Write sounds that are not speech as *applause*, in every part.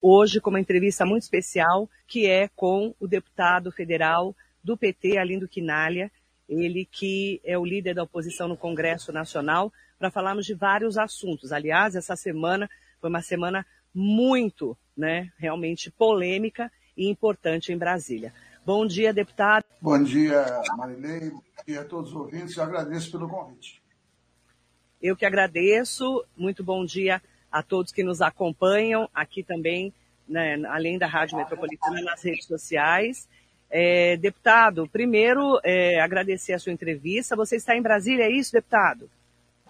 hoje com uma entrevista muito especial, que é com o deputado federal do PT, Alindo Quinalha, ele que é o líder da oposição no Congresso Nacional, para falarmos de vários assuntos. Aliás, essa semana foi uma semana muito, né, realmente polêmica e importante em Brasília. Bom dia, deputado. Bom dia, Marilei, e a todos os ouvintes. Eu agradeço pelo convite. Eu que agradeço. Muito bom dia a todos que nos acompanham aqui também, né, além da Rádio Metropolitana, nas redes sociais. É, deputado, primeiro, é, agradecer a sua entrevista. Você está em Brasília, é isso, deputado?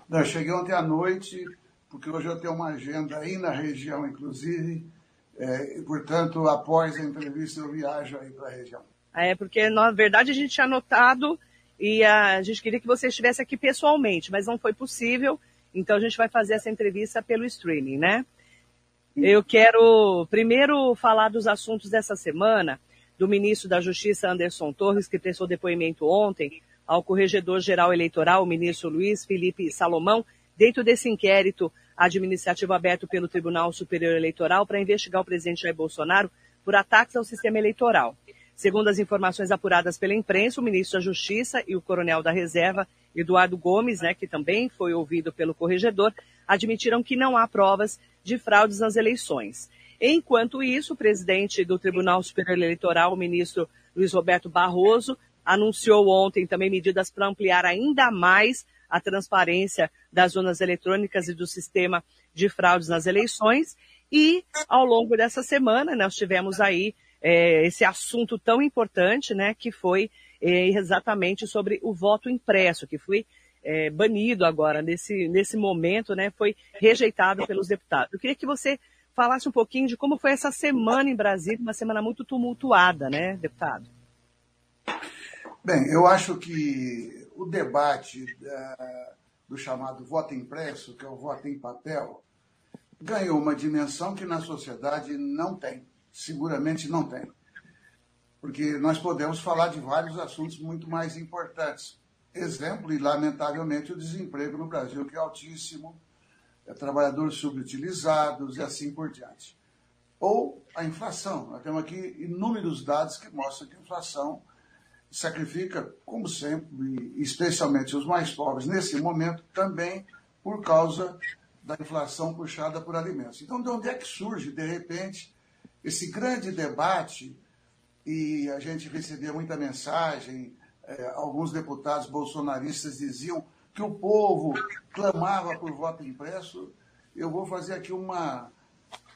Não, cheguei ontem à noite, porque hoje eu tenho uma agenda aí na região, inclusive, é, e, portanto, após a entrevista eu viajo aí para a região. É, porque na verdade a gente tinha anotado e a gente queria que você estivesse aqui pessoalmente, mas não foi possível, então a gente vai fazer essa entrevista pelo streaming, né? Eu quero primeiro falar dos assuntos dessa semana, do ministro da Justiça Anderson Torres, que prestou depoimento ontem ao Corregedor-Geral Eleitoral, o ministro Luiz Felipe Salomão, dentro desse inquérito administrativo aberto pelo Tribunal Superior Eleitoral para investigar o presidente Jair Bolsonaro por ataques ao sistema eleitoral. Segundo as informações apuradas pela imprensa, o ministro da Justiça e o coronel da reserva, Eduardo Gomes, né, que também foi ouvido pelo corregedor, admitiram que não há provas de fraudes nas eleições. Enquanto isso, o presidente do Tribunal Superior Eleitoral, o ministro Luiz Roberto Barroso, anunciou ontem também medidas para ampliar ainda mais a transparência das zonas eletrônicas e do sistema de fraudes nas eleições. E ao longo dessa semana nós tivemos aí é, esse assunto tão importante, né, que foi é, exatamente sobre o voto impresso, que foi é, banido agora nesse, nesse momento, né, foi rejeitado pelos deputados. Eu queria que você falasse um pouquinho de como foi essa semana em Brasília, uma semana muito tumultuada, né, deputado? Bem, eu acho que o debate uh, do chamado voto impresso, que é o voto em papel, ganhou uma dimensão que na sociedade não tem, seguramente não tem. Porque nós podemos falar de vários assuntos muito mais importantes. Exemplo, e lamentavelmente, o desemprego no Brasil, que é altíssimo, é, trabalhadores subutilizados e assim por diante. Ou a inflação. Nós temos aqui inúmeros dados que mostram que a inflação sacrifica, como sempre, especialmente os mais pobres, nesse momento, também por causa da inflação puxada por alimentos. Então, de onde é que surge, de repente, esse grande debate? E a gente recebia muita mensagem, eh, alguns deputados bolsonaristas diziam que o povo clamava por voto impresso. Eu vou fazer aqui uma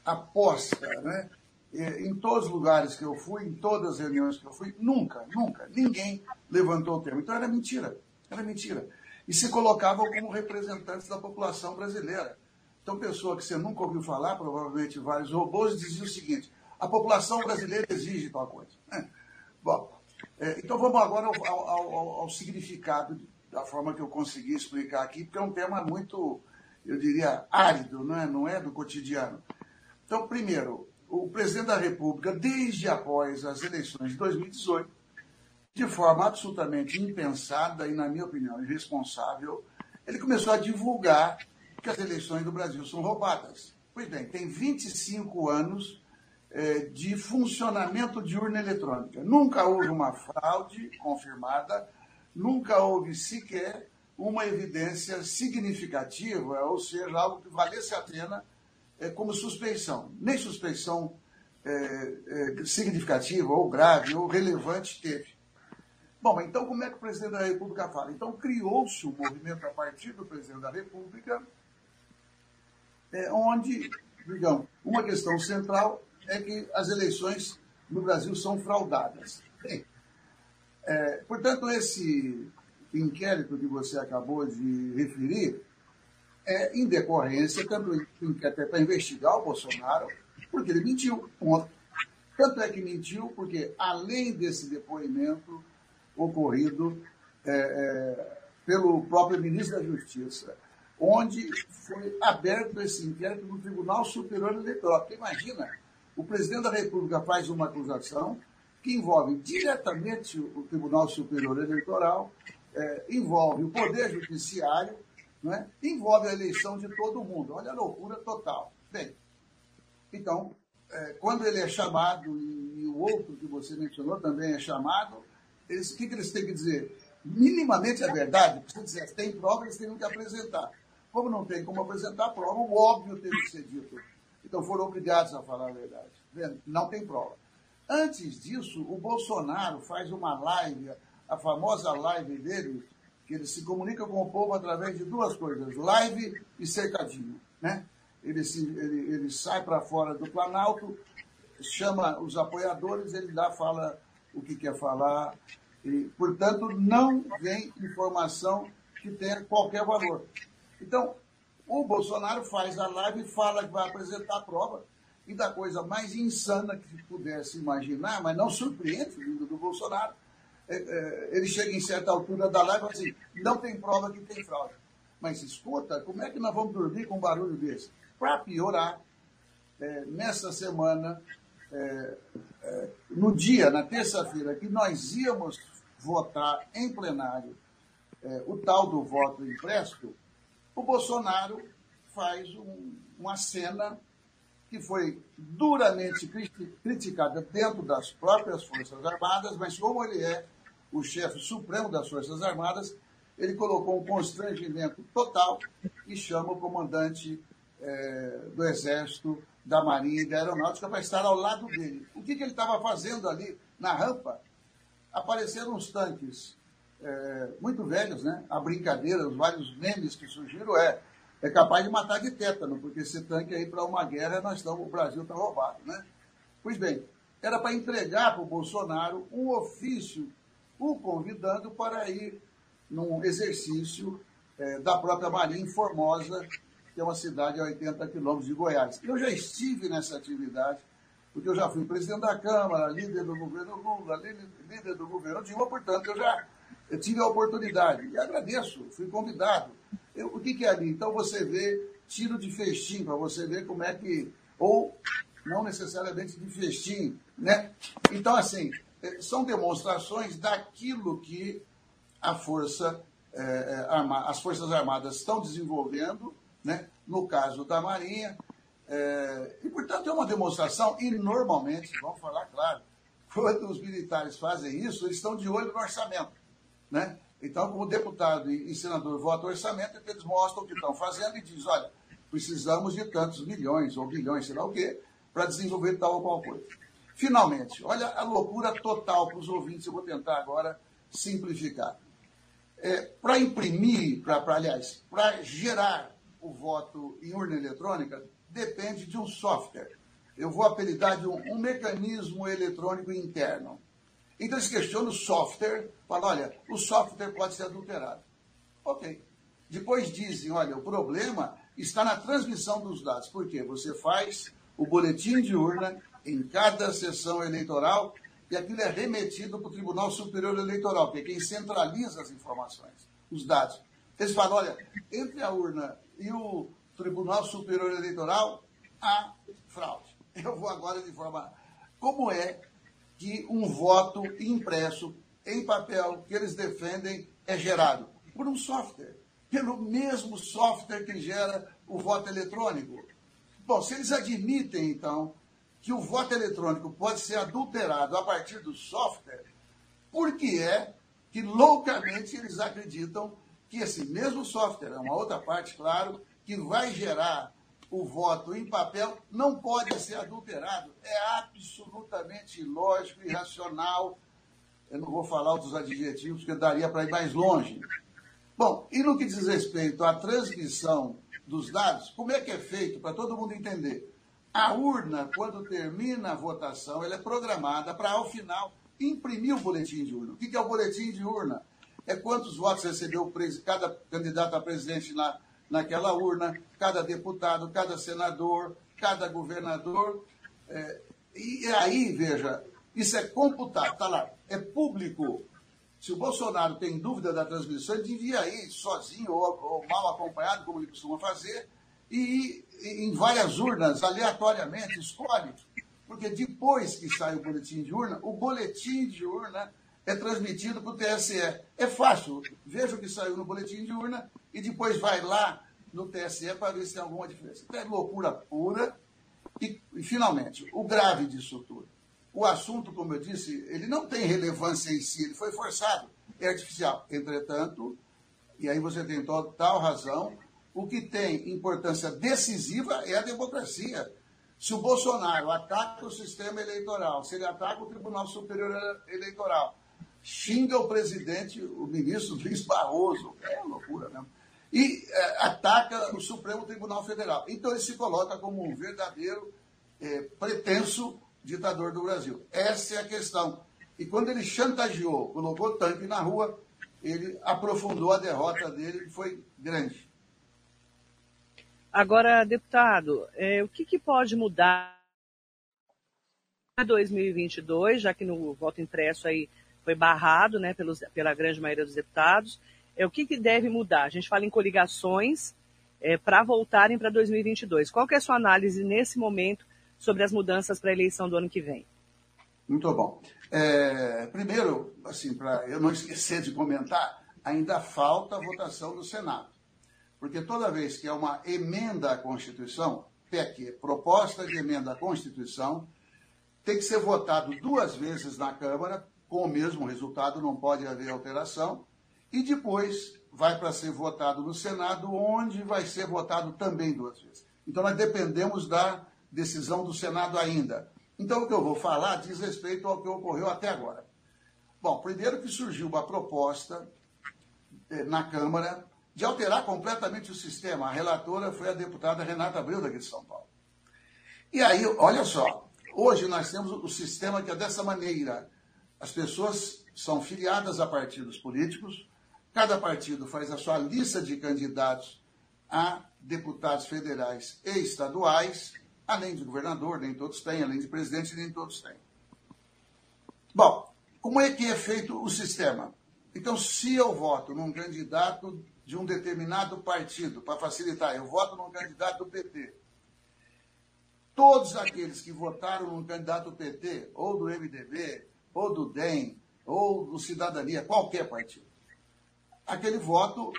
aposta, né? É, em todos os lugares que eu fui, em todas as reuniões que eu fui, nunca, nunca, ninguém levantou o tema. Então era mentira, era mentira. E se colocavam como representantes da população brasileira. Então, pessoa que você nunca ouviu falar, provavelmente vários robôs, dizia o seguinte: a população brasileira exige tal coisa. É. Bom, é, então vamos agora ao, ao, ao, ao significado da forma que eu consegui explicar aqui, porque é um tema muito, eu diria, árido, não é, não é do cotidiano. Então, primeiro, o presidente da República, desde após as eleições de 2018, de forma absolutamente impensada e, na minha opinião, irresponsável, ele começou a divulgar que as eleições do Brasil são roubadas. Pois bem, tem 25 anos de funcionamento de urna eletrônica. Nunca houve uma fraude confirmada, nunca houve sequer uma evidência significativa, ou seja, algo que valesse a pena é, como suspeição. Nem suspeição é, é, significativa, ou grave, ou relevante teve. Bom, então como é que o presidente da República fala? Então criou-se um movimento a partir do presidente da República, é, onde, digamos, uma questão central é que as eleições no Brasil são fraudadas. É, portanto, esse inquérito que você acabou de referir é, em decorrência, tanto até para investigar o Bolsonaro, porque ele mentiu. Ponto. Tanto é que mentiu, porque além desse depoimento ocorrido é, é, pelo próprio ministro da Justiça, onde foi aberto esse inquérito no Tribunal Superior Eleitoral. Porque imagina, o presidente da República faz uma acusação que envolve diretamente o Tribunal Superior Eleitoral, é, envolve o Poder Judiciário, é? envolve a eleição de todo mundo. Olha a loucura total. Bem, então, é, quando ele é chamado, e, o outro que você mencionou também é chamado, eles, o que, que eles têm que dizer? Minimamente é verdade, precisa dizer, tem prova, eles têm que apresentar. Como não tem como apresentar a prova, o óbvio teve que ser dito. Então foram obrigados a falar a verdade. Não tem prova. Antes disso, o Bolsonaro faz uma live, a famosa live dele, que ele se comunica com o povo através de duas coisas, live e cercadinho. Né? Ele, se, ele, ele sai para fora do Planalto, chama os apoiadores, ele lá fala o que quer falar, e, portanto, não vem informação que tenha qualquer valor. Então, o Bolsonaro faz a live e fala que vai apresentar a prova, e da coisa mais insana que pudesse imaginar, mas não surpreende vindo do Bolsonaro, é, é, ele chega em certa altura da live e fala assim, não tem prova que tem fraude. Mas escuta, como é que nós vamos dormir com um barulho desse? Para piorar, é, nessa semana, é, é, no dia, na terça-feira, que nós íamos votar em plenário é, o tal do voto impresso, o Bolsonaro faz um, uma cena que foi duramente criticada dentro das próprias Forças Armadas, mas como ele é o chefe supremo das Forças Armadas, ele colocou um constrangimento total e chama o comandante é, do Exército, da Marinha e da Aeronáutica para estar ao lado dele. O que, que ele estava fazendo ali na rampa? Apareceram uns tanques é, muito velhos, né? A brincadeira, os vários memes que surgiram é é capaz de matar de tétano, porque esse tanque aí para uma guerra, nós estamos, o Brasil está roubado, né? Pois bem, era para entregar para o Bolsonaro um ofício, o convidando para ir num exercício é, da própria Marinha em Formosa, que é uma cidade a 80 quilômetros de Goiás. Eu já estive nessa atividade, porque eu já fui presidente da Câmara, líder do governo Lula, líder do governo Dilma, portanto, eu já eu tive a oportunidade. E agradeço, fui convidado. Eu, o que, que é ali? Então você vê tiro de festim, para você ver como é que. Ou não necessariamente de festim, né? Então, assim, é, são demonstrações daquilo que a força, é, arma, as Forças Armadas estão desenvolvendo, né? no caso da Marinha, e, portanto, é uma demonstração, e normalmente, vamos falar claro, quando os militares fazem isso, eles estão de olho no orçamento. Né? Então, como deputado e senador vota orçamento, eles mostram o que estão fazendo e dizem, olha, precisamos de tantos milhões ou bilhões, sei lá o quê, para desenvolver tal ou qual coisa. Finalmente, olha a loucura total para os ouvintes, eu vou tentar agora simplificar. É, para imprimir, pra, pra, aliás, para gerar o voto em urna eletrônica, depende de um software. Eu vou apelidar de um, um mecanismo eletrônico interno. Então eles questionam o software, falam, olha, o software pode ser adulterado. Ok. Depois dizem, olha, o problema está na transmissão dos dados. Por quê? Você faz o boletim de urna em cada sessão eleitoral e aquilo é remetido para o Tribunal Superior Eleitoral, que é quem centraliza as informações, os dados. Eles falam, olha, entre a urna e o Tribunal Superior Eleitoral há fraude. *laughs* Eu vou agora informar como é que um voto impresso em papel que eles defendem é gerado por um software, pelo mesmo software que gera o voto eletrônico. Bom, se eles admitem, então, que o voto eletrônico pode ser adulterado a partir do software, por que é que loucamente eles acreditam que esse mesmo software, é uma outra parte, claro, que vai gerar o voto em papel não pode ser adulterado. É absolutamente ilógico, irracional. Eu não vou falar outros adjetivos, porque daria para ir mais longe. Bom, e no que diz respeito à transmissão dos dados, como é que é feito, para todo mundo entender? A urna, quando termina a votação, ela é programada para, ao final, imprimir o boletim de urna. O que é o boletim de urna? É quantos votos recebeu cada candidato a presidente na, naquela urna, cada deputado, cada senador, cada governador. É, e aí, veja, isso é computado, está lá, é público. Se o Bolsonaro tem dúvida da transmissão, ele devia ir sozinho ou, ou mal acompanhado, como ele costuma fazer, e ir em várias urnas, aleatoriamente, escolhe. Porque depois que sai o boletim de urna, o boletim de urna é transmitido para o TSE. É fácil. Veja o que saiu no boletim de urna e depois vai lá no TSE para ver se tem alguma diferença. Então é loucura pura E, e, finalmente, o grave disso tudo. O assunto, como eu disse, ele não tem relevância em si, ele foi forçado, é artificial. Entretanto, e aí você tem total razão, o que tem importância decisiva é a democracia. Se o Bolsonaro ataca o sistema eleitoral, se ele ataca o Tribunal Superior Eleitoral, xinga o presidente, o ministro Luiz Barroso, é loucura mesmo, e é, ataca o Supremo Tribunal Federal. Então ele se coloca como um verdadeiro é, pretenso ditador do Brasil. Essa é a questão. E quando ele chantageou, colocou tanque na rua, ele aprofundou a derrota dele, que foi grande. Agora, deputado, é, o que, que pode mudar em 2022, já que no voto impresso aí foi barrado né, pelos, pela grande maioria dos deputados, é, o que, que deve mudar? A gente fala em coligações é, para voltarem para 2022. Qual que é a sua análise nesse momento sobre as mudanças para a eleição do ano que vem? Muito bom. É, primeiro, assim, para eu não esquecer de comentar, ainda falta a votação do Senado. Porque toda vez que é uma emenda à Constituição, PEC, proposta de emenda à Constituição, tem que ser votado duas vezes na Câmara, com o mesmo resultado, não pode haver alteração, e depois vai para ser votado no Senado, onde vai ser votado também duas vezes. Então, nós dependemos da decisão do Senado ainda. Então, o que eu vou falar diz respeito ao que ocorreu até agora. Bom, primeiro que surgiu uma proposta eh, na Câmara de alterar completamente o sistema. A relatora foi a deputada Renata Abreu, daqui de São Paulo. E aí, olha só, hoje nós temos o sistema que é dessa maneira. As pessoas são filiadas a partidos políticos, cada partido faz a sua lista de candidatos a deputados federais e estaduais, além de governador, nem todos têm, além de presidente, nem todos têm. Bom, como é que é feito o sistema? Então, se eu voto num candidato de um determinado partido, para facilitar, eu voto num candidato do PT. Todos aqueles que votaram num candidato do PT, ou do MDB, ou do DEM, ou do Cidadania, qualquer partido, aquele voto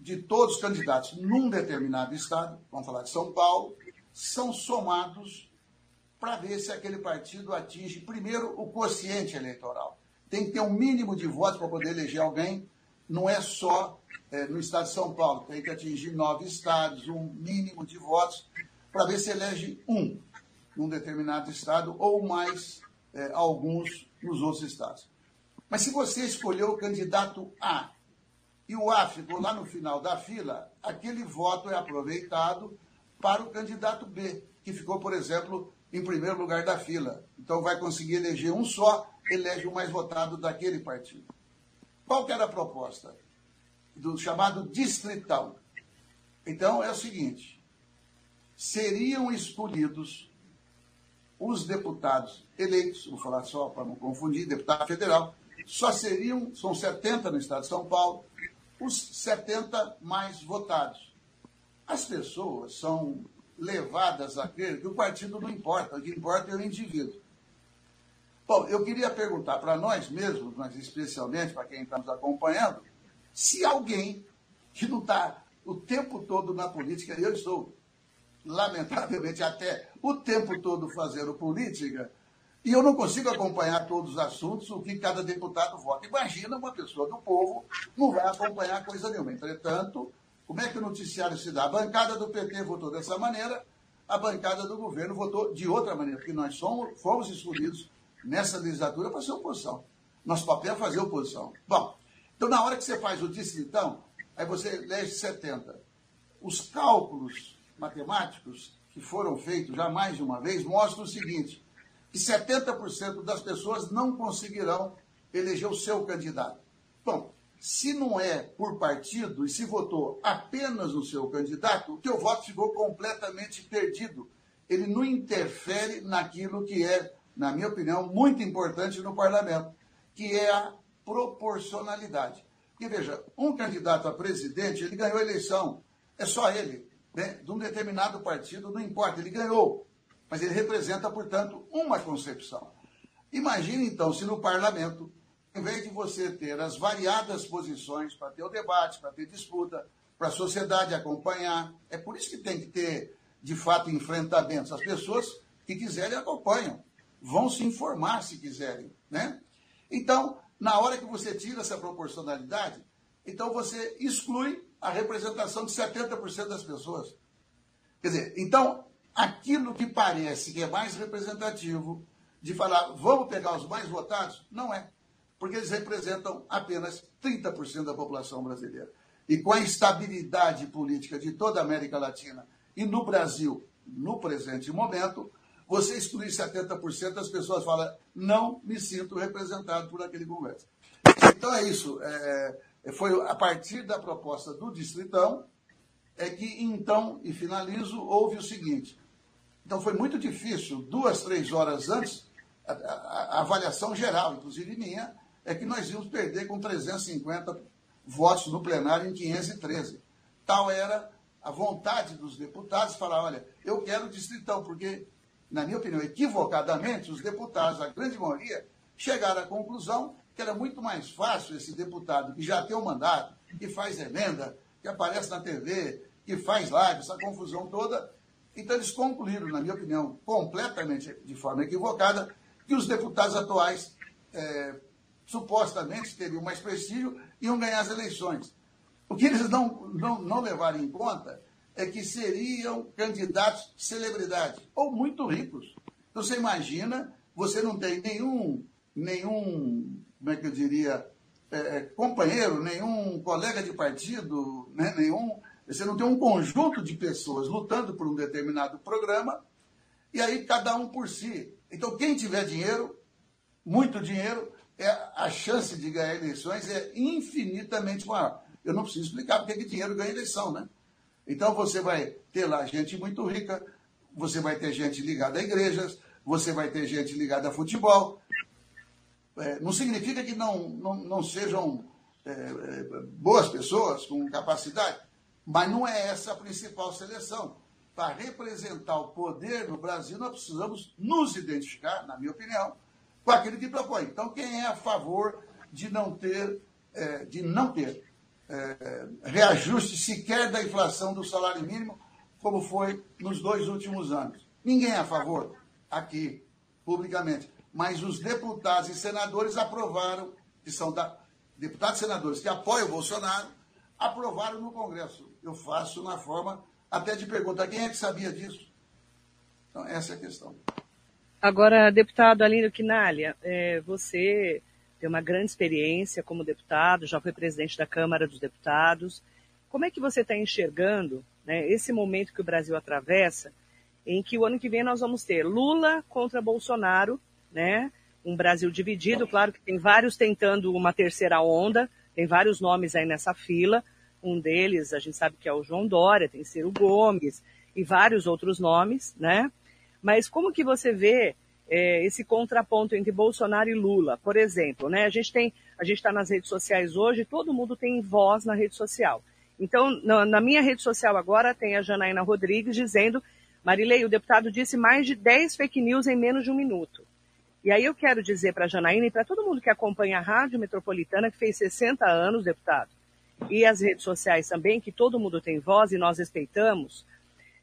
de todos os candidatos num determinado estado, vamos falar de São Paulo, são somados para ver se aquele partido atinge, primeiro, o quociente eleitoral. Tem que ter um mínimo de votos para poder eleger alguém. Não é só é, no estado de São Paulo, tem que atingir nove estados, um mínimo de votos, para ver se elege um num determinado estado ou mais é, alguns nos outros estados. Mas se você escolheu o candidato A e o A ficou lá no final da fila, aquele voto é aproveitado para o candidato B, que ficou, por exemplo, em primeiro lugar da fila. Então vai conseguir eleger um só, elege o mais votado daquele partido. Qual que era a proposta? Do chamado distritão. Então é o seguinte: seriam escolhidos os deputados eleitos, vou falar só para não confundir, deputado federal, só seriam, são 70 no estado de São Paulo, os 70 mais votados. As pessoas são levadas a crer que o partido não importa, o que importa é o indivíduo. Bom, eu queria perguntar para nós mesmos, mas especialmente para quem está nos acompanhando, se alguém que não está o tempo todo na política, eu estou, lamentavelmente, até o tempo todo fazendo política, e eu não consigo acompanhar todos os assuntos, o que cada deputado vota. Imagina uma pessoa do povo não vai acompanhar coisa nenhuma. Entretanto, como é que o noticiário se dá? A bancada do PT votou dessa maneira, a bancada do governo votou de outra maneira, porque nós somos, fomos escolhidos nessa legislatura para ser oposição. Nosso papel é fazer oposição. Bom, então na hora que você faz o distritão, aí você elege 70. Os cálculos matemáticos que foram feitos já mais de uma vez mostram o seguinte, que 70% das pessoas não conseguirão eleger o seu candidato. Bom, se não é por partido e se votou apenas no seu candidato, o teu voto ficou completamente perdido. Ele não interfere naquilo que é na minha opinião, muito importante no parlamento, que é a proporcionalidade. Porque, veja, um candidato a presidente, ele ganhou a eleição, é só ele, né? de um determinado partido, não importa, ele ganhou, mas ele representa, portanto, uma concepção. Imagine, então, se no parlamento, em vez de você ter as variadas posições para ter o debate, para ter disputa, para a sociedade acompanhar, é por isso que tem que ter de fato, enfrentamentos. As pessoas que quiserem acompanham, vão se informar se quiserem. Né? Então, na hora que você tira essa proporcionalidade, então você exclui a representação de 70% das pessoas. Quer dizer, então, aquilo que parece que é mais representativo de falar, vamos pegar os mais votados, não é. Porque eles representam apenas 30% da população brasileira. E com a instabilidade política de toda a América Latina e no Brasil, no presente momento, você excluir 70%, as pessoas falam, não me sinto representado por aquele Congresso. Então é isso. É, foi a partir da proposta do Distritão é que então, e finalizo, houve o seguinte. Então foi muito difícil, duas, três horas antes, a, a, a avaliação geral, inclusive minha, é que nós íamos perder com 350 votos no plenário em 513. Tal era a vontade dos deputados falar, olha, eu quero distritão, porque, na minha opinião, equivocadamente, os deputados, a grande maioria, chegaram à conclusão que era muito mais fácil esse deputado que já tem o um mandato, que faz emenda, que aparece na TV, que faz live, essa confusão toda. Então eles concluíram, na minha opinião, completamente de forma equivocada, que os deputados atuais é, supostamente teriam mais prestígio e iam ganhar as eleições. O que eles não, não, não levaram em conta é que seriam candidatos celebridade ou muito ricos. Então você imagina, você não tem nenhum, nenhum como é que eu diria, é, é, companheiro, nenhum colega de partido, né, nenhum. Você não tem um conjunto de pessoas lutando por um determinado programa, e aí cada um por si. Então, quem tiver dinheiro, muito dinheiro, é, a chance de ganhar eleições é infinitamente maior. Eu não preciso explicar porque que dinheiro ganha eleição, né? Então você vai ter lá gente muito rica, você vai ter gente ligada a igrejas, você vai ter gente ligada a futebol. É, não significa que não, não, não sejam é, é, boas pessoas com capacidade, mas não é essa a principal seleção. Para representar o poder no Brasil, nós precisamos nos identificar, na minha opinião, com aquilo que propõe. Então, quem é a favor de não ter, é, de não ter é, reajuste sequer da inflação do salário mínimo, como foi nos dois últimos anos? Ninguém é a favor, aqui, publicamente. Mas os deputados e senadores aprovaram, que são da, deputados e senadores que apoiam o Bolsonaro, aprovaram no Congresso. Eu faço na forma até de perguntar quem é que sabia disso. Então, essa é a questão. Agora, deputado Alino Quinalha, é, você tem uma grande experiência como deputado, já foi presidente da Câmara dos Deputados. Como é que você está enxergando né, esse momento que o Brasil atravessa, em que o ano que vem nós vamos ter Lula contra Bolsonaro, né? Um Brasil dividido, claro que tem vários tentando uma terceira onda, tem vários nomes aí nessa fila. Um deles, a gente sabe que é o João Dória, tem Ciro Gomes e vários outros nomes, né? Mas como que você vê é, esse contraponto entre Bolsonaro e Lula, por exemplo, né? A gente tem, a gente está nas redes sociais hoje, todo mundo tem voz na rede social. Então, na, na, minha rede social agora tem a Janaína Rodrigues dizendo, Marilei, o deputado disse mais de 10 fake news em menos de um minuto. E aí eu quero dizer para a Janaína e para todo mundo que acompanha a Rádio Metropolitana, que fez 60 anos, deputado, e as redes sociais também, que todo mundo tem voz e nós respeitamos,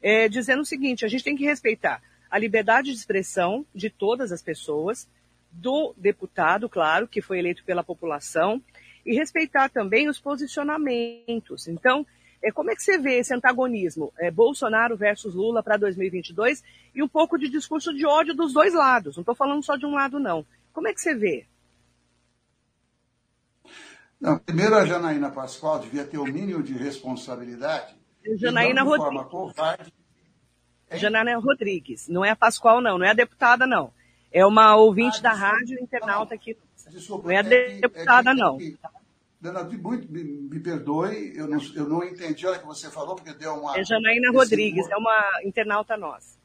é, dizendo o seguinte, a gente tem que respeitar a liberdade de expressão de todas as pessoas, do deputado, claro, que foi eleito pela população, e respeitar também os posicionamentos. Então, como é que você vê esse antagonismo, é, Bolsonaro versus Lula para 2022 e um pouco de discurso de ódio dos dois lados? Não estou falando só de um lado, não. Como é que você vê? Não, primeiro, a Janaína Pascoal devia ter o mínimo de responsabilidade. Janaína Rodrigues. Covarde, Janaina Rodrigues. Não é a Pascoal, não. Não é a deputada, não. É uma ouvinte ah, da rádio internauta aqui. Desculpa, não é a é deputada, é que, não. Dona, muito me, me, perdoe, eu não, eu não entendi a hora que você falou, porque deu uma. É Janaína Rodrigues, é uma internauta nossa.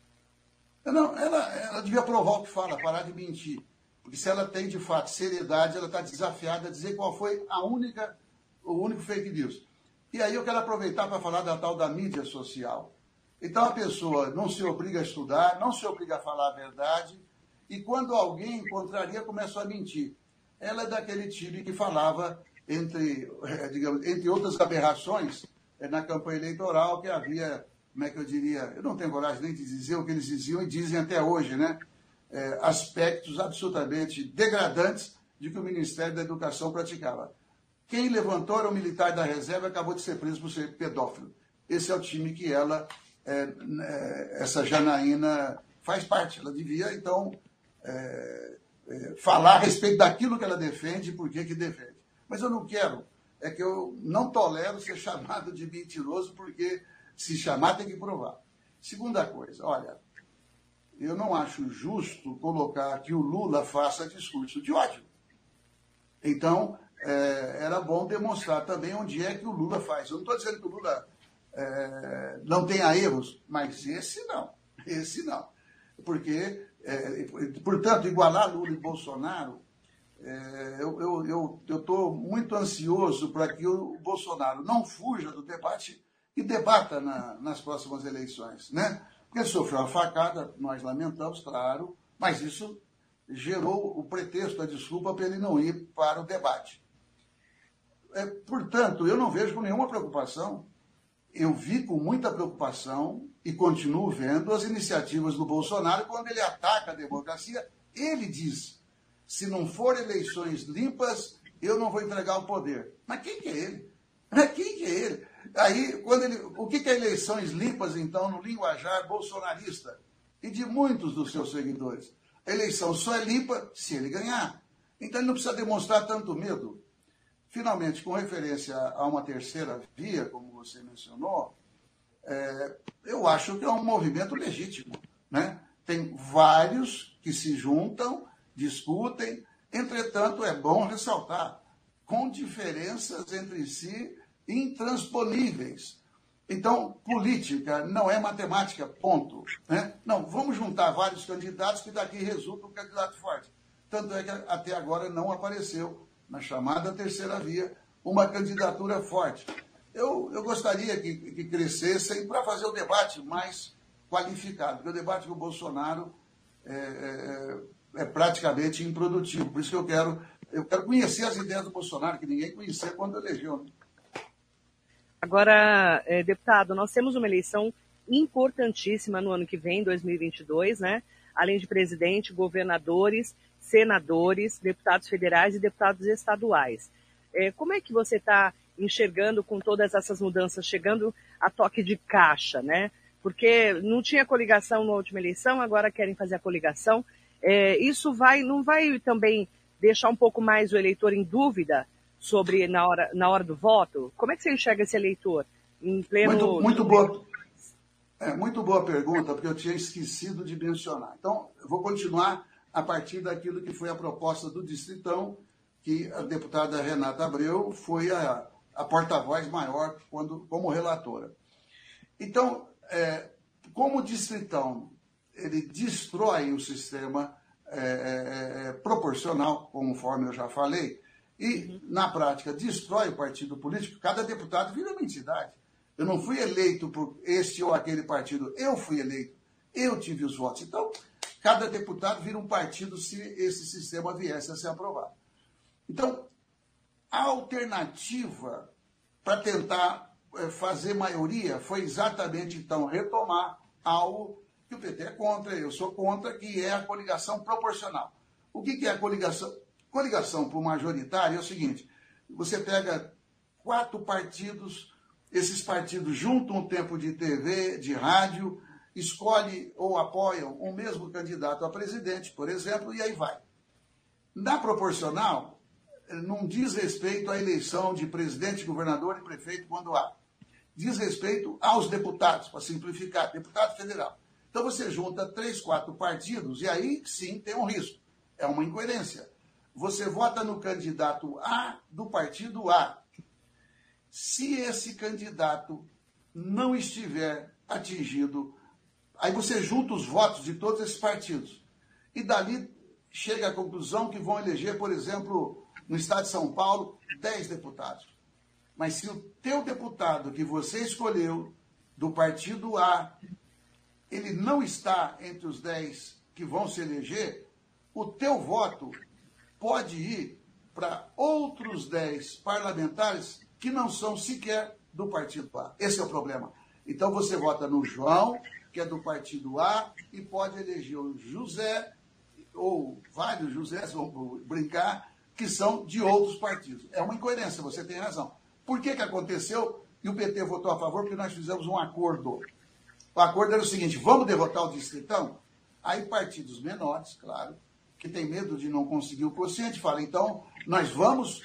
Não, ela, ela devia provar o que fala, parar de mentir. Porque se ela tem, de fato, seriedade, ela está desafiada a dizer qual foi a única, o único fake news. E aí eu quero aproveitar para falar da tal da mídia social. Então a pessoa não se obriga a estudar, não se obriga a falar a verdade, e quando alguém contraria, começa a mentir. Ela é daquele time que falava, entre, eh, digamos, entre outras aberrações, eh, na campanha eleitoral, que havia como é que eu diria, eu não tenho coragem nem de dizer o que eles diziam e dizem até hoje, né? É, aspectos absolutamente degradantes de que o Ministério da Educação praticava. Quem levantou era o militar da reserva acabou de ser preso por ser pedófilo. Esse é o time que ela, é, é, essa Janaína, faz parte. Ela devia, então, é, é, falar a respeito daquilo que ela defende e por que defende. Mas eu não quero, é que eu não tolero ser *laughs* chamado de mentiroso, porque se chamar tem que provar. Segunda coisa, olha, eu não acho justo colocar que o Lula faça discurso de ódio. Então, é, era bom demonstrar também onde é que o Lula faz. Eu não estou dizendo que o Lula é, não tenha erros, mas esse não. *laughs* Esse não. Porque, é, portanto, igualar Lula e Bolsonaro, é, eu estou muito ansioso para que o Bolsonaro não fuja do debate e debata na, nas próximas eleições. Né? Porque ele sofreu uma facada, nós lamentamos, claro, mas isso gerou o pretexto, a desculpa para ele não ir para o debate. É, portanto, eu não vejo com nenhuma preocupação, eu vi com muita preocupação e continuo vendo as iniciativas do Bolsonaro quando ele ataca a democracia. Ele diz: se não for eleições limpas, eu não vou entregar o poder. Mas quem que é ele? Mas quem que é ele? Aí, quando ele, o que, que é eleições limpas, então, no linguajar bolsonarista? E de muitos dos seus seguidores. A eleição só é limpa se ele ganhar. Então ele não precisa demonstrar tanto medo. Finalmente, com referência a uma terceira via, como você mencionou, é, eu acho que é um movimento legítimo. Né? Tem vários que se juntam, discutem, entretanto, é bom ressaltar, com diferenças entre si intransponíveis. Então, política não é matemática, ponto. Né? Não, vamos juntar vários candidatos que daqui resulta um candidato forte. Tanto é que até agora não apareceu, na chamada terceira via, uma candidatura forte. Eu, eu gostaria que, que crescessem para fazer o debate mais qualificado, porque o debate com o Bolsonaro é, é, é praticamente improdutivo. Por isso que eu quero, eu quero conhecer as ideias do Bolsonaro, que ninguém conhecia quando elegeu. Né? Agora, é, deputado, nós temos uma eleição importantíssima no ano que vem, 2022, né? Além de presidente, governadores, senadores, deputados federais e deputados estaduais. É, como é que você está enxergando com todas essas mudanças chegando a toque de caixa, né? Porque não tinha coligação na última eleição, agora querem fazer a coligação. É, isso vai, não vai também deixar um pouco mais o eleitor em dúvida sobre na hora, na hora do voto? Como é que você enxerga esse eleitor em pleno... Muito, muito boa, é, muito boa pergunta, porque eu tinha esquecido de mencionar. Então, eu vou continuar a partir daquilo que foi a proposta do Distritão, que a deputada Renata Abreu foi a, a porta-voz maior quando, como relatora. Então, é, como Distritão ele destrói o sistema é, é, é proporcional, conforme eu já falei, e, na prática, destrói o partido político, cada deputado vira uma entidade. Eu não fui eleito por este ou aquele partido, eu fui eleito, eu tive os votos. Então, cada deputado vira um partido se esse sistema viesse a ser aprovado. Então, a alternativa para tentar eh, fazer maioria foi exatamente, então, retomar algo que o PT é contra, eu sou contra, que é a coligação proporcional. O que é a coligação? Coligação por majoritário é o seguinte: você pega quatro partidos, esses partidos juntam um tempo de TV, de rádio, escolhe ou apoiam o mesmo candidato a presidente, por exemplo, e aí vai. Na proporcional, não diz respeito à eleição de presidente, governador e prefeito quando há. Diz respeito aos deputados, para simplificar, deputado federal. Então você junta três, quatro partidos e aí sim tem um risco. É uma incoerência você vota no candidato A do partido A. Se esse candidato não estiver atingido, aí você junta os votos de todos esses partidos. E dali chega à conclusão que vão eleger, por exemplo, no estado de São Paulo, 10 deputados. Mas se o teu deputado que você escolheu do partido A, ele não está entre os 10 que vão se eleger, o teu voto pode ir para outros 10 parlamentares que não são sequer do partido A. Esse é o problema. Então você vota no João, que é do partido A, e pode eleger o José, ou vários Josés, vamos brincar, que são de outros partidos. É uma incoerência, você tem razão. Por que, que aconteceu e o PT votou a favor? Porque nós fizemos um acordo. O acordo era o seguinte: vamos derrotar o distritão? Aí partidos menores, claro, que tem medo de não conseguir o quociente, fala, então nós vamos.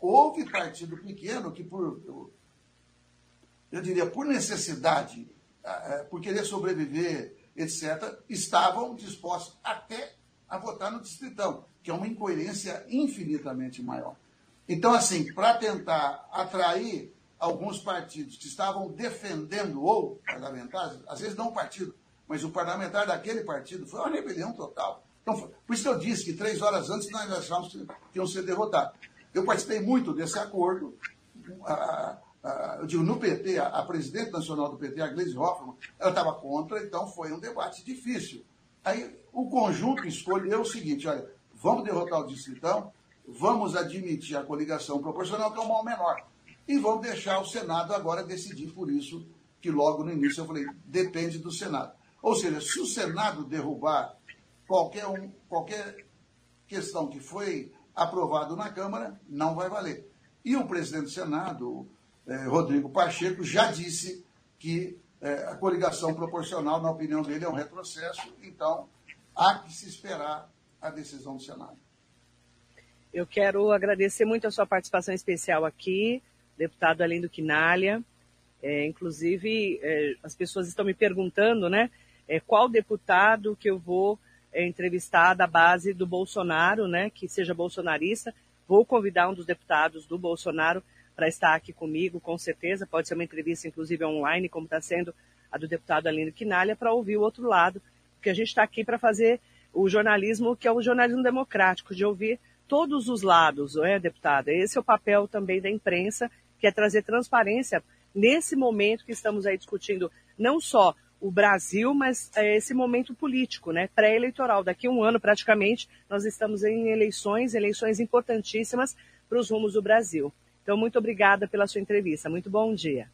Houve partido pequeno que, por, eu diria, por necessidade, por querer sobreviver, etc., estavam dispostos até a votar no distritão, que é uma incoerência infinitamente maior. Então, assim, para tentar atrair alguns partidos que estavam defendendo ou parlamentares, às vezes não o partido, mas o parlamentar daquele partido, foi uma rebelião total. Então, por isso que eu disse que três horas antes nós achávamos que iam ser derrotados. Eu participei muito desse acordo. A, a, eu digo, no PT, a, a, presidente nacional do PT, a Gleisi Hoffmann, ela estava contra, então foi um debate difícil. Aí o conjunto escolheu o seguinte: olha, vamos derrotar o distritão, vamos admitir a coligação proporcional, que é o mal menor. E vamos deixar o Senado agora decidir por isso, que logo no início eu falei, depende do Senado. Ou seja, se o Senado derrubar qualquer, um, qualquer questão que foi aprovado na Câmara, não vai valer. E o presidente do Senado, eh, Rodrigo Pacheco, já disse que eh, a coligação proporcional, na opinião dele, é um retrocesso, então há que se esperar a decisão do Senado. Eu quero agradecer muito a sua participação especial aqui, deputado Além do Quinalha. É, inclusive, é, as pessoas estão me perguntando, né, é, qual deputado que eu vou é, entrevistar da base do Bolsonaro, né, que seja bolsonarista. Vou convidar um dos deputados do Bolsonaro para estar aqui comigo, com certeza. Pode ser uma entrevista, inclusive, online, como está sendo a do deputado Alino Quinalha, para ouvir o outro lado, porque a gente está aqui para fazer o jornalismo que é o jornalismo democrático, de ouvir todos os lados, não é, deputada? Esse é o papel também da imprensa, que é trazer transparência nesse momento que estamos aí discutindo não só o Brasil, mas é, esse momento político, né, pré-eleitoral. Daqui a um ano, praticamente, nós estamos em eleições, eleições importantíssimas para os rumos do Brasil. Então, muito obrigada pela sua entrevista. Muito bom dia.